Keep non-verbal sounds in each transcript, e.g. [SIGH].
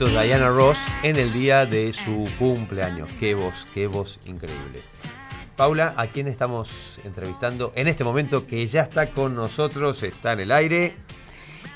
Es Diana Ross en el día de su cumpleaños. Qué voz, qué voz increíble. Paula, ¿a quién estamos entrevistando en este momento que ya está con nosotros, está en el aire?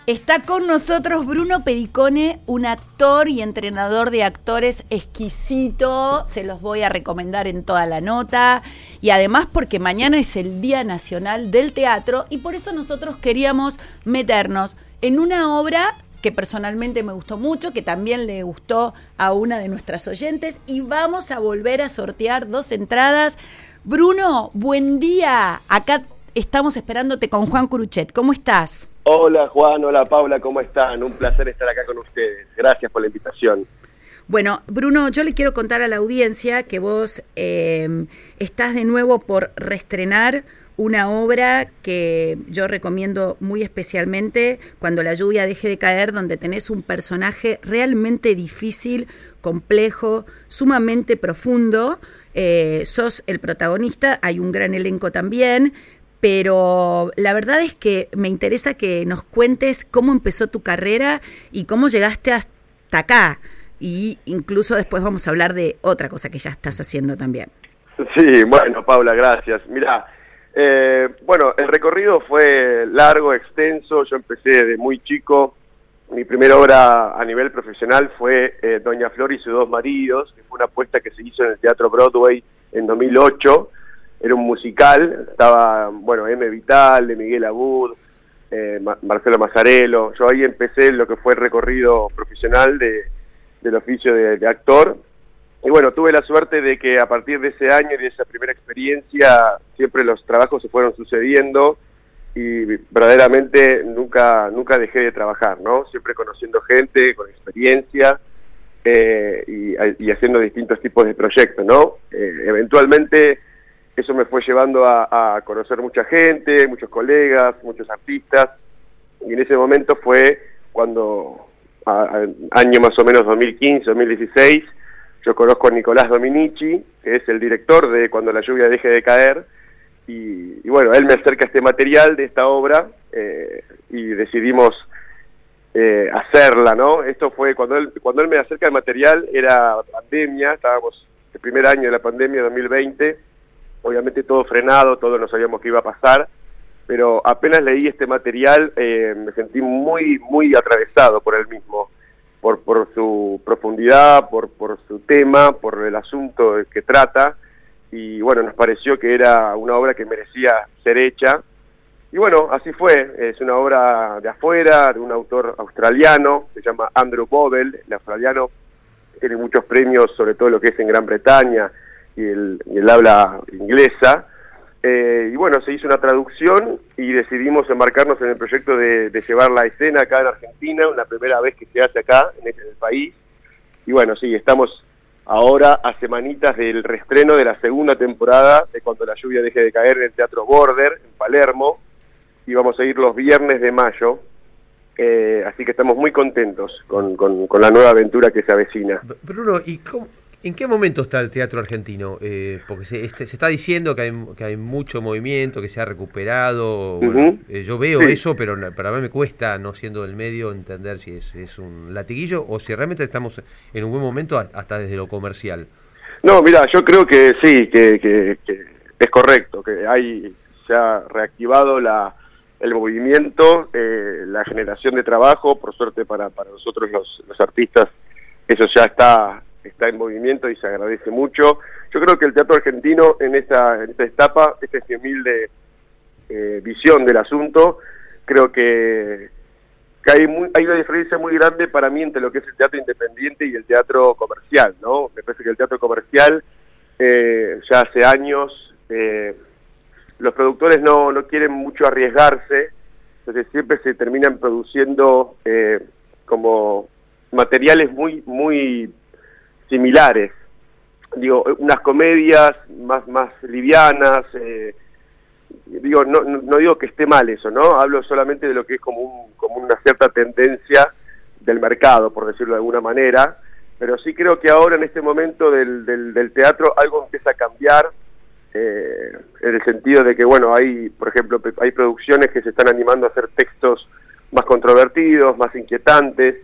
Está con nosotros Bruno Pericone, un actor y entrenador de actores exquisito. Se los voy a recomendar en toda la nota. Y además porque mañana es el Día Nacional del Teatro y por eso nosotros queríamos meternos en una obra que personalmente me gustó mucho, que también le gustó a una de nuestras oyentes y vamos a volver a sortear dos entradas. Bruno, buen día. Acá estamos esperándote con Juan Curuchet. ¿Cómo estás? Hola Juan, hola Paula, ¿cómo están? Un placer estar acá con ustedes. Gracias por la invitación. Bueno, Bruno, yo le quiero contar a la audiencia que vos eh, estás de nuevo por reestrenar una obra que yo recomiendo muy especialmente, Cuando la lluvia deje de caer, donde tenés un personaje realmente difícil, complejo, sumamente profundo. Eh, sos el protagonista, hay un gran elenco también, pero la verdad es que me interesa que nos cuentes cómo empezó tu carrera y cómo llegaste hasta acá. Y incluso después vamos a hablar de otra cosa que ya estás haciendo también. Sí, bueno, Paula, gracias. Mira, eh, bueno, el recorrido fue largo, extenso. Yo empecé de muy chico. Mi primera obra a nivel profesional fue eh, Doña Flor y sus dos maridos, que fue una apuesta que se hizo en el Teatro Broadway en 2008. Era un musical, estaba, bueno, M. Vital, de Miguel Abud, eh, Ma- Marcelo Mazzarello. Yo ahí empecé lo que fue el recorrido profesional de, del oficio de actor. Y bueno, tuve la suerte de que a partir de ese año y de esa primera experiencia, siempre los trabajos se fueron sucediendo y verdaderamente nunca nunca dejé de trabajar, ¿no? Siempre conociendo gente, con experiencia eh, y, haciendo distintos tipos de proyectos, ¿no? Eh, eventualmente eso me fue llevando a, a conocer mucha gente, muchos colegas, muchos artistas y en ese momento fue cuando, a- a- año más o menos 2015, 2016, yo conozco a Nicolás Dominici, que es el director de Cuando la lluvia deje de caer, y, bueno, él me acerca este material de esta obra eh, y decidimos eh, hacerla, ¿no? Esto fue cuando él, cuando él me acerca el material, era pandemia, estábamos el primer año de la pandemia 2020, obviamente todo frenado, todos no sabíamos qué iba a pasar, pero apenas leí este material eh, me sentí muy, muy atravesado por él mismo, por, por su profundidad, por, su tema, por el asunto que trata, y bueno, nos pareció que era una obra que merecía ser hecha, y bueno, así fue, es una obra de afuera, de un autor australiano, se llama Andrew Bovell, el australiano, tiene muchos premios, sobre todo lo que es en Gran Bretaña y el, y el habla inglesa. Eh, y bueno, se hizo una traducción y decidimos embarcarnos en el proyecto de, llevar la escena acá en Argentina, una primera vez que se hace acá, en este en el país. Y bueno, sí, estamos ahora a semanitas del reestreno de la segunda temporada de Cuando la lluvia deje de caer en el Teatro Border, en Palermo, y vamos a ir los viernes de mayo. Eh, así que estamos muy contentos con, con- con la nueva aventura que se avecina. Bruno, ¿y cómo- en qué momento está el teatro argentino? Eh, porque se, este- se está diciendo que hay, que hay mucho movimiento, que se ha recuperado. bueno, eh, yo veo Sí. eso, pero para mí me cuesta, no siendo del medio, entender si es, es un latiguillo o si realmente estamos en un buen momento hasta desde lo comercial. No, mira, yo creo que sí, que, que- que es correcto, que hay se ha reactivado la, el movimiento, eh, la generación de trabajo, por suerte para, para nosotros los, los artistas, eso ya está está en movimiento y se agradece mucho. Yo creo que el teatro argentino en esta, en esta etapa, esta humilde eh, visión del asunto, creo que que hay, muy- hay una diferencia muy grande para mí entre lo que es el teatro independiente y el teatro comercial, ¿no? Me parece que el teatro comercial eh, ya hace años eh, los productores no, no quieren mucho arriesgarse, entonces siempre se terminan produciendo eh, como materiales muy muy similares. Digo, unas comedias más más livianas, eh, digo, no, no, digo que esté mal eso, ¿no? Hablo solamente de lo que es como, un, como una cierta tendencia del mercado, por decirlo de alguna manera, pero sí creo que ahora en este momento del, del, teatro algo empieza a cambiar, eh, en el sentido de que, bueno, hay, por ejemplo, hay producciones que se están animando a hacer textos más controvertidos, más inquietantes,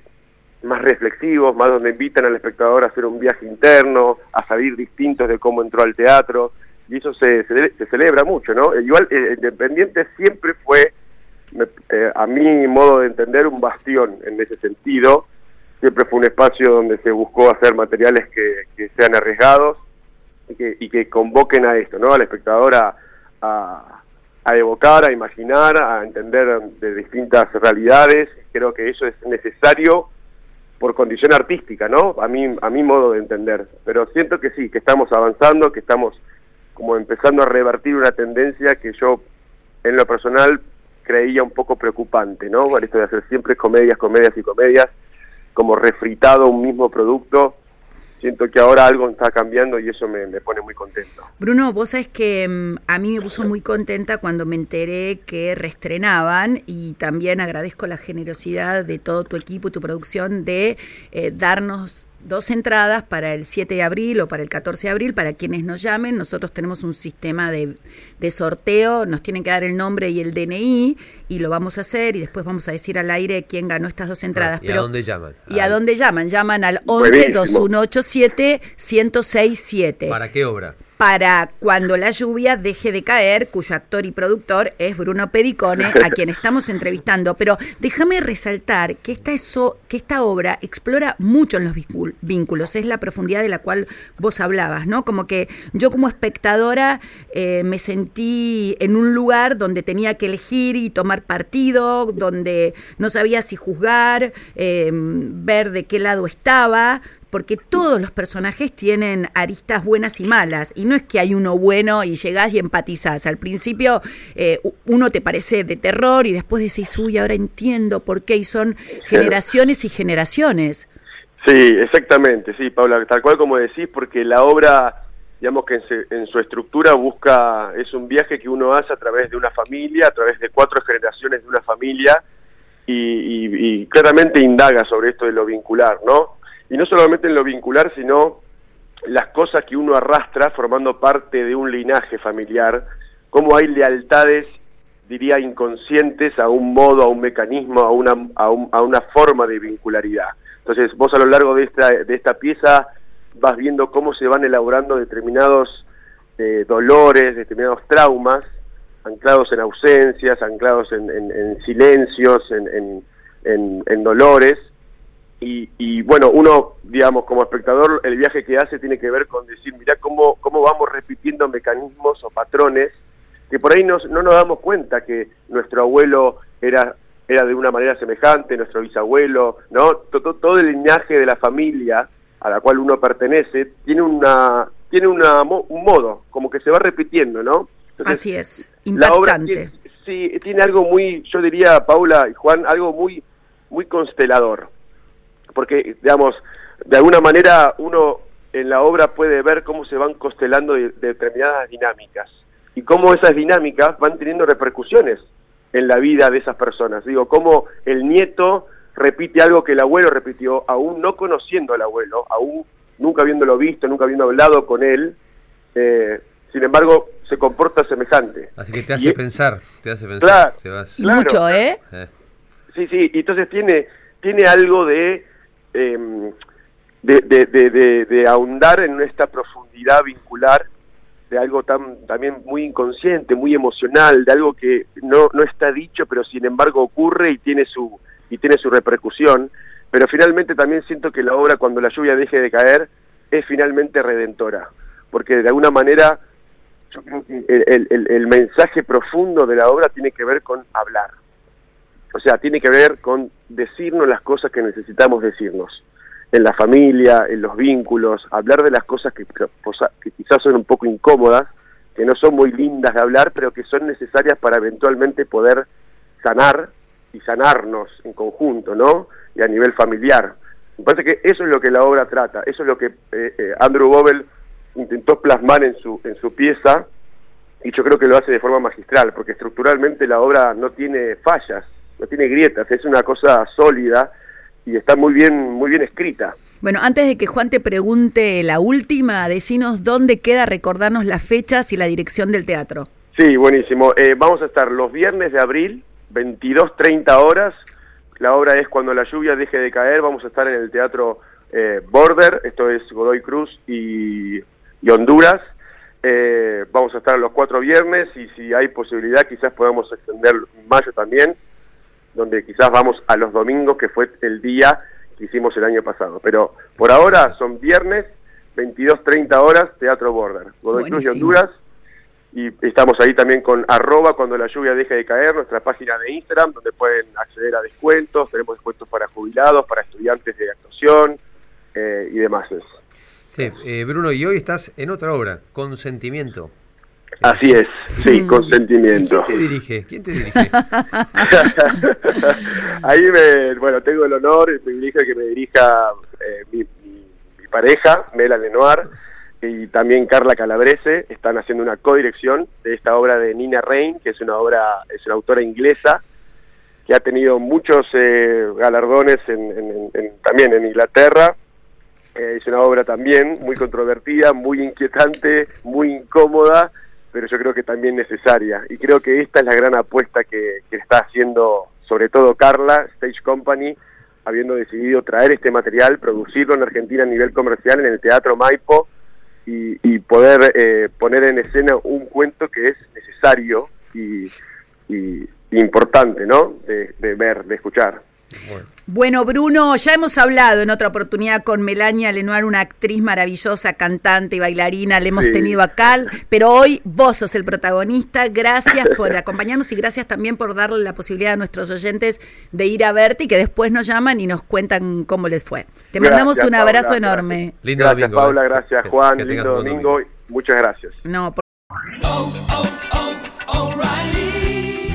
más reflexivos, más donde invitan al espectador a hacer un viaje interno, a salir distintos de cómo entró al teatro, y eso se, celebra mucho, ¿no? Igual, eh, Independiente siempre fue, eh, a mi modo de entender, un bastión en ese sentido, siempre fue un espacio donde se buscó hacer materiales que, sean arriesgados y que, y que convoquen a esto, ¿no? Al espectador a, a evocar, a imaginar, a entender de distintas realidades. Creo que eso es necesario por condición artística, ¿no? A mí, a mi modo de entender. Pero siento que sí, que estamos avanzando, que estamos como empezando a revertir una tendencia que yo, en lo personal, creía un poco preocupante, ¿no? Por esto de hacer siempre comedias, comedias y comedias, como refritado un mismo producto. Siento que ahora algo está cambiando y eso me, pone muy contento. Bruno, vos sabés que mm, a mí me puso muy contenta cuando me enteré que reestrenaban y también agradezco la generosidad de todo tu equipo y tu producción de eh, darnos dos entradas para el 7 de abril o para el 14 de abril, para quienes nos llamen. Nosotros tenemos un sistema de, de sorteo, nos tienen que dar el nombre y el DNI y lo vamos a hacer y después vamos a decir al aire quién ganó estas dos entradas. ¿Y a dónde llaman? ¿Y a dónde llaman? Llaman al 11 Buenísimo. 2187 1067 ¿Para qué obra? Para cuando la lluvia deje de caer, cuyo actor y productor es Bruno Pedicone, a quien estamos entrevistando. Pero déjame resaltar que esta, obra explora mucho en los vínculos, es la profundidad de la cual vos hablabas, ¿no? Como que yo como espectadora eh, me sentí en un lugar donde tenía que elegir y tomar partido, donde no sabía si juzgar, eh, ver de qué lado estaba porque todos los personajes tienen aristas buenas y malas, y no es que hay uno bueno y llegás y empatizás. Al principio eh, uno te parece de terror y después decís, uy, ahora entiendo por qué, y son generaciones y generaciones. Sí, exactamente, sí, Paula, tal cual como decís, porque la obra, digamos que en, se- en su estructura busca, es un viaje que uno hace a través de una familia, a través de cuatro generaciones de una familia, y, y- y claramente indaga sobre esto de lo vincular, ¿no? Y no solamente en lo vincular, sino las cosas que uno arrastra formando parte de un linaje familiar, cómo hay lealtades, diría, inconscientes a un modo, a un mecanismo, a una, a, un- a una forma de vincularidad. Entonces, vos a lo largo de esta, de esta pieza vas viendo cómo se van elaborando determinados eh, dolores, determinados traumas, anclados en ausencias, anclados en, en- en silencios, en, en- dolores. Y, y, bueno, uno, digamos, como espectador, el viaje que hace tiene que ver con decir, mira cómo, cómo vamos repitiendo mecanismos o patrones que por ahí nos- no nos damos cuenta que nuestro abuelo era era de una manera semejante, nuestro bisabuelo, ¿no? Todo, todo el linaje de la familia a la cual uno pertenece tiene una tiene una, un modo, como que se va repitiendo, ¿no? Entonces, Así es, la obra impactante. tiene, sí, tiene algo muy, yo diría, Paula y Juan, algo muy, muy constelador. Porque, digamos, de alguna manera uno en la obra puede ver cómo se van constelando de- de determinadas dinámicas y cómo esas dinámicas van teniendo repercusiones en la vida de esas personas. Digo, cómo el nieto repite algo que el abuelo repitió, aún no conociendo al abuelo, aún nunca habiéndolo visto, nunca habiendo hablado con él, eh, sin embargo, se comporta semejante. Así que te Y- hace pensar, te hace pensar. Claro. te vas- Y claro. mucho, ¿eh? eh. Sí, sí, y entonces tiene, tiene algo de, em, de, de, ahondar en esta profundidad vincular de algo tan también muy inconsciente, muy emocional, de algo que no, no está dicho, pero sin embargo ocurre y tiene su y tiene su repercusión. Pero finalmente también siento que la obra, cuando la lluvia deje de caer, es finalmente redentora, porque de alguna manera el- el- el mensaje profundo de la obra tiene que ver con hablar O sea, tiene que ver con decirnos las cosas que necesitamos decirnos. En la familia, en los vínculos, hablar de las cosas que, quizás son un poco incómodas, que no son muy lindas de hablar, pero que son necesarias para eventualmente poder sanar y sanarnos en conjunto, ¿no? Y a nivel familiar. Me parece que eso es lo que la obra trata, eso es lo que eh, eh, Andrew Bobel intentó plasmar en su, en su pieza y yo creo que lo hace de forma magistral, porque estructuralmente la obra no tiene fallas, no tiene grietas, es una cosa sólida y está muy bien, muy bien escrita. Bueno, antes de que Juan te pregunte la última, decinos dónde queda, recordarnos las fechas y la dirección del teatro. Sí, buenísimo. Eh, vamos a estar los viernes de abril, 22.30 horas. La obra es Cuando la lluvia deje de caer. Vamos a estar en el Teatro eh, Border, esto es Godoy Cruz y, y Honduras. Eh, vamos a estar los cuatro viernes y si hay posibilidad quizás podamos extender mayo también, donde quizás vamos a los domingos, que fue el día que hicimos el año pasado. Pero por ahora son viernes, 22.30 horas, Teatro Border, Godoy Cruz y Honduras. Y estamos ahí también con arroba cuando la lluvia deje de caer, nuestra página de Instagram, donde pueden acceder a descuentos, tenemos descuentos para jubilados, para estudiantes de actuación eh, y demás. Sí, eh, Bruno, y hoy estás en otra obra, Consentimiento. Así es, sí, consentimiento. ¿Quién te dirige? ¿Quién te dirige? [LAUGHS] Ahí me, bueno, tengo el honor y el privilegio de que me dirija eh, mi, mi, mi, pareja, Mela Lenoir, y también Carla Calabrese, están haciendo una codirección de esta obra de Nina Rain, que es una obra, es una autora inglesa, que ha tenido muchos eh, galardones en, en, en, también en Inglaterra. Eh, es una obra también muy controvertida, muy inquietante, muy incómoda, pero yo creo que también necesaria. Y creo que esta es la gran apuesta que, está haciendo, sobre todo Carla, Stage Company, habiendo decidido traer este material, producirlo en Argentina a nivel comercial en el Teatro Maipo y, poder eh, poner en escena un cuento que es necesario y, importante, ¿no? De ver, de escuchar. Bueno. bueno. Bruno, ya hemos hablado en otra oportunidad con Melania Lenoir, una actriz maravillosa, cantante y bailarina, le hemos sí. tenido acá, pero hoy vos sos el protagonista. Gracias por acompañarnos y gracias también por darle la posibilidad a nuestros oyentes de ir a verte y que después nos llaman y nos cuentan cómo les fue. Te gracias, mandamos un abrazo Paula, enorme. Gracias. Lindo gracias, domingo, Paula, gracias, Juan. Que, que lindo domingo. domingo. Muchas gracias. No, por... oh, oh, oh,